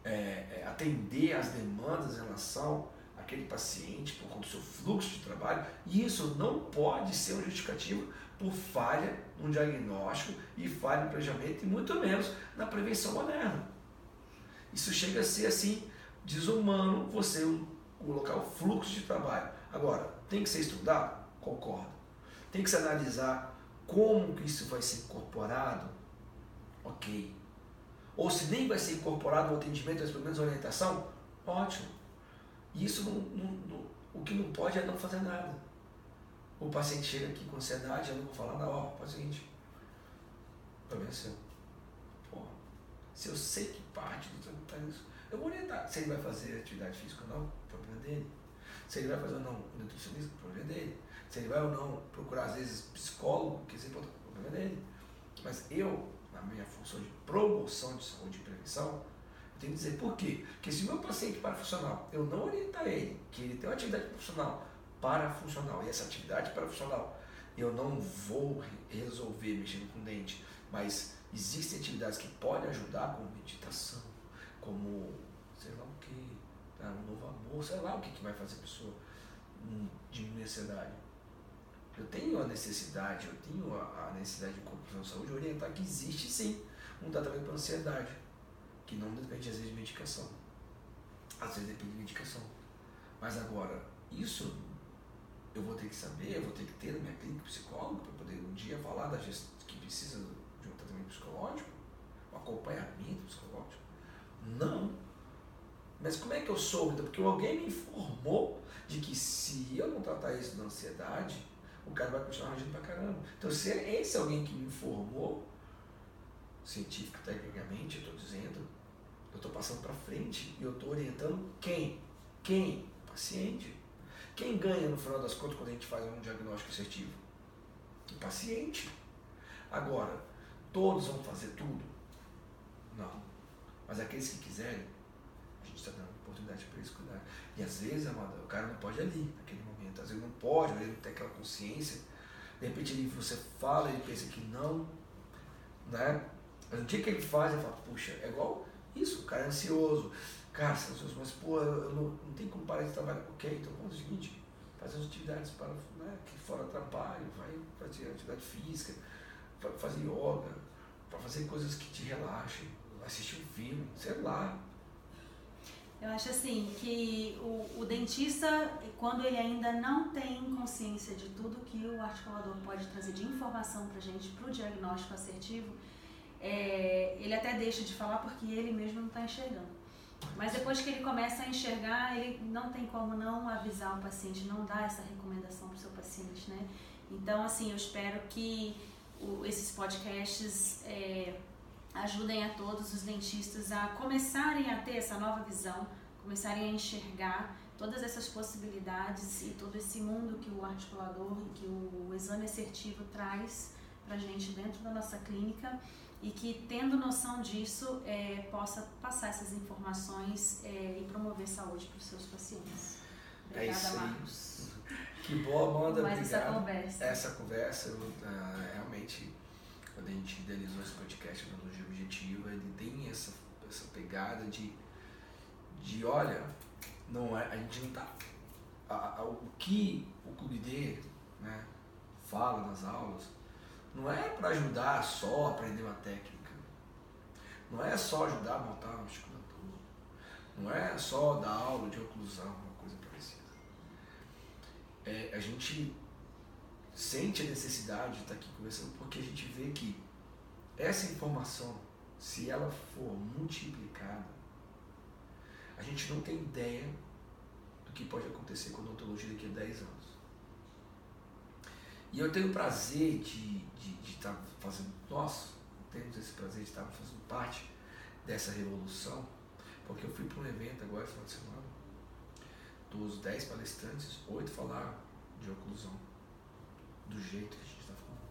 é, é, atender às demandas em relação àquele paciente por conta do seu fluxo de trabalho, isso não pode ser um justificativo por falha no diagnóstico e falha no planejamento e muito menos na prevenção moderna. Isso chega a ser assim desumano você colocar o fluxo de trabalho. Agora, tem que ser estudado? Concordo. Tem que se analisar como que isso vai ser incorporado. Ok. Ou se nem vai ser incorporado o atendimento, mas pelo menos orientação, ótimo. Isso não, não, não, o que não pode é não fazer nada. O paciente chega aqui com ansiedade, eu não vou falar na hora, faz o seguinte. Problema seu. Porra, se eu sei que parte do trabalho está nisso, eu vou orientar. Se ele vai fazer atividade física ou não, problema dele. Se ele vai fazer ou não nutricionista, problema dele. Se ele vai ou não procurar, às vezes, psicólogo, que sempre problema dele. Mas eu, na minha função de promoção de saúde e prevenção, eu tenho que dizer por quê? Porque se o meu paciente parafuncional, eu não orientar ele, que ele tem uma atividade profissional parafuncional, e essa atividade parafuncional, eu não vou resolver mexendo com dente, mas existem atividades que podem ajudar, como meditação, como sei lá o que, tá? um novo amor, sei lá o que, que vai fazer a pessoa hum, diminuir a ansiedade eu tenho a necessidade, eu tenho a, necessidade de corpo de saúde orientar que existe sim um tratamento para ansiedade, que não depende às vezes de medicação. Às vezes depende de medicação. Mas agora, isso eu vou ter que saber, eu vou ter que ter na minha clínica psicóloga para poder um dia falar da gestão que precisa de um tratamento psicológico, um acompanhamento psicológico. Não. Mas como é que eu soube? Porque alguém me informou de que se eu não tratar isso da ansiedade, o cara vai continuar agindo pra caramba. Então, se esse alguém que me informou, científico, tecnicamente, eu estou dizendo, eu estou passando para frente e eu estou orientando quem? Quem? O paciente. Quem ganha no final das contas quando a gente faz um diagnóstico assertivo? O paciente. Agora, todos vão fazer tudo? Não. Mas aqueles que quiserem, a gente está dando oportunidade para eles cuidar. E às vezes, amada, o cara não pode ali, naquele momento. Às vezes não pode, ele não tem aquela consciência. De repente ele, você fala, ele pensa que não, né? Mas no dia que ele faz, ele fala, puxa, é igual isso, o cara é ansioso. Ansioso, mas pô, eu não, não tem como parar de trabalhar. Ok, então vamos o seguinte, fazer as atividades para, né, que fora trabalho, vai fazer atividade física, fazer yoga, para fazer coisas que te relaxem, assistir um filme, sei lá, eu acho assim que o, o, dentista, quando ele ainda não tem consciência de tudo que o articulador pode trazer de informação para gente para o diagnóstico assertivo, é, ele até deixa de falar porque ele mesmo não está enxergando. Mas depois que ele começa a enxergar, ele não tem como não avisar o paciente, não dar essa recomendação para o seu paciente, né? Então, assim, eu espero que o, esses podcasts é, ajudem a todos os dentistas a começarem a ter essa nova visão, começarem a enxergar todas essas possibilidades e todo esse mundo que o articulador que o exame assertivo traz para gente dentro da nossa clínica e que, tendo noção disso, é, possa passar essas informações é, e promover saúde para os seus pacientes. É Obrigada, é Marcos. Que boa, Amanda. Mais obrigado. essa conversa. Essa conversa, uh, realmente, quando a gente idealizou esse podcast Analogia Objetiva, ele tem essa, essa pegada de, de olha, não é, a gente não tá. A, a, o que o Clube D né, fala nas aulas não é para ajudar só a aprender uma técnica. Não é só ajudar a montar uma musculatura. Não é só dar aula de oclusão, uma coisa parecida. É, a gente sente a necessidade de estar aqui conversando porque a gente vê que essa informação, se ela for multiplicada, a gente não tem ideia do que pode acontecer com a odontologia daqui a 10 anos. E eu tenho o prazer de estar tá fazendo, nós temos esse prazer de estar fazendo parte dessa revolução, porque eu fui para um evento agora, final de semana, dos 10 palestrantes, 8 falaram de oclusão, do jeito que a gente está falando.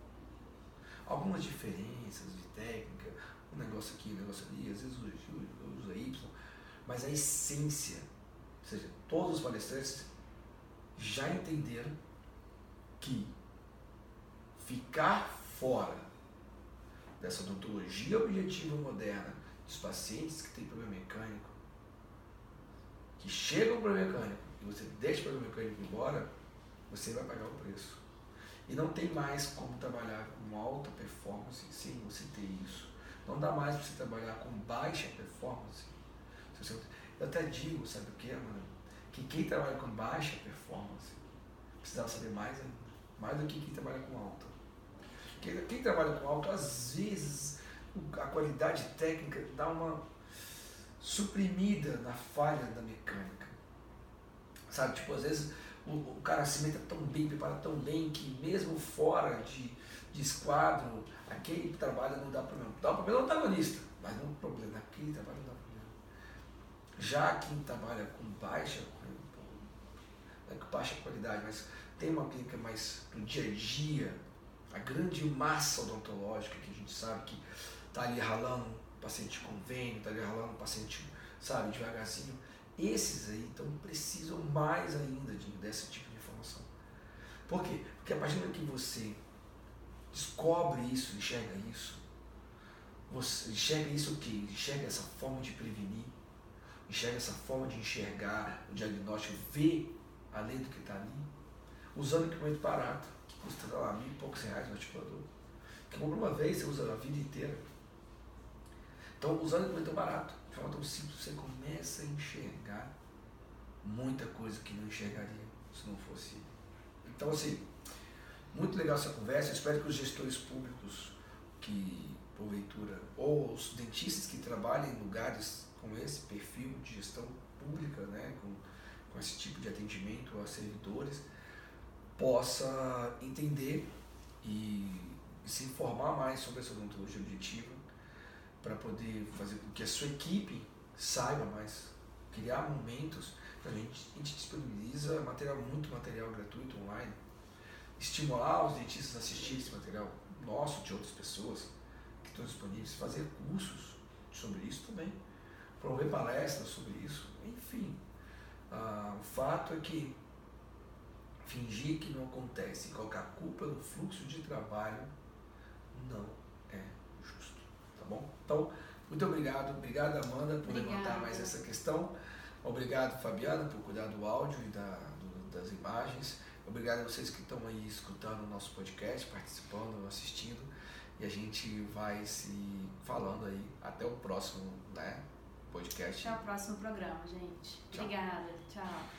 Algumas diferenças de técnica, um negócio aqui, um negócio ali, às vezes usa Y, mas a essência, ou seja, todos os palestrantes já entenderam que ficar fora dessa odontologia objetiva moderna dos pacientes que têm problema mecânico, que chegam com problema mecânico e você deixa o problema mecânico embora, você vai pagar o preço. E não tem mais como trabalhar com alta performance sem você ter isso. Não dá mais para você trabalhar com baixa performance. Eu até digo, sabe o que, mano? Que quem trabalha com baixa performance precisava saber mais ainda. Mais do que quem trabalha com alta. Quem, quem trabalha com alto, às vezes, a qualidade técnica dá uma suprimida na falha da mecânica. Sabe, tipo, às vezes o, o cara se mete tão bem, prepara tão bem, que mesmo fora de, de esquadro, aquele trabalho não dá problema. Dá problema no antagonista, mas não problema, naquele trabalho não dá problema. Já quem trabalha com baixa, com, com baixa qualidade, mas tem uma clínica mais do dia a dia, a grande massa odontológica que a gente sabe que está ali ralando paciente convênio, está ali ralando paciente, sabe, devagarzinho. Esses aí então precisam mais ainda de, desse tipo de informação. Por quê? Porque a partir do que você descobre isso, enxerga isso, você enxerga isso o quê? Enxerga essa forma de prevenir, enxerga essa forma de enxergar o diagnóstico, ver além do que está ali, usando equipamento barato custa lá mil e poucos reais no articulador. Que compra uma vez, você usa a vida inteira. Então, usando equipamento barato, de forma tão simples, você começa a enxergar muita coisa que não enxergaria se não fosse. Então, assim, muito legal essa conversa. Espero que os gestores públicos que, porventura, ou os dentistas que trabalhem em lugares com esse perfil de gestão pública, né, com, com esse tipo de atendimento a servidores, possa entender e, se informar mais sobre essa odontologia objetiva para poder fazer com que a sua equipe saiba mais, criar momentos. A gente, a gente disponibiliza material, muito material gratuito online, estimular os dentistas a assistir esse material nosso, de outras pessoas que estão disponíveis, fazer cursos sobre isso também, promover palestras sobre isso, enfim. Ah, o fato é que fingir que não acontece e colocar a culpa no fluxo de trabalho não é justo, tá bom? Então, muito obrigado, obrigado Amanda por Obrigada. levantar mais essa questão, obrigado Fabiana por cuidar do áudio e da, do, das imagens, obrigado a vocês que estão aí escutando o nosso podcast, participando, assistindo e a gente vai se falando aí até o próximo né, podcast. Até o próximo programa, gente. Tchau. Obrigada, tchau.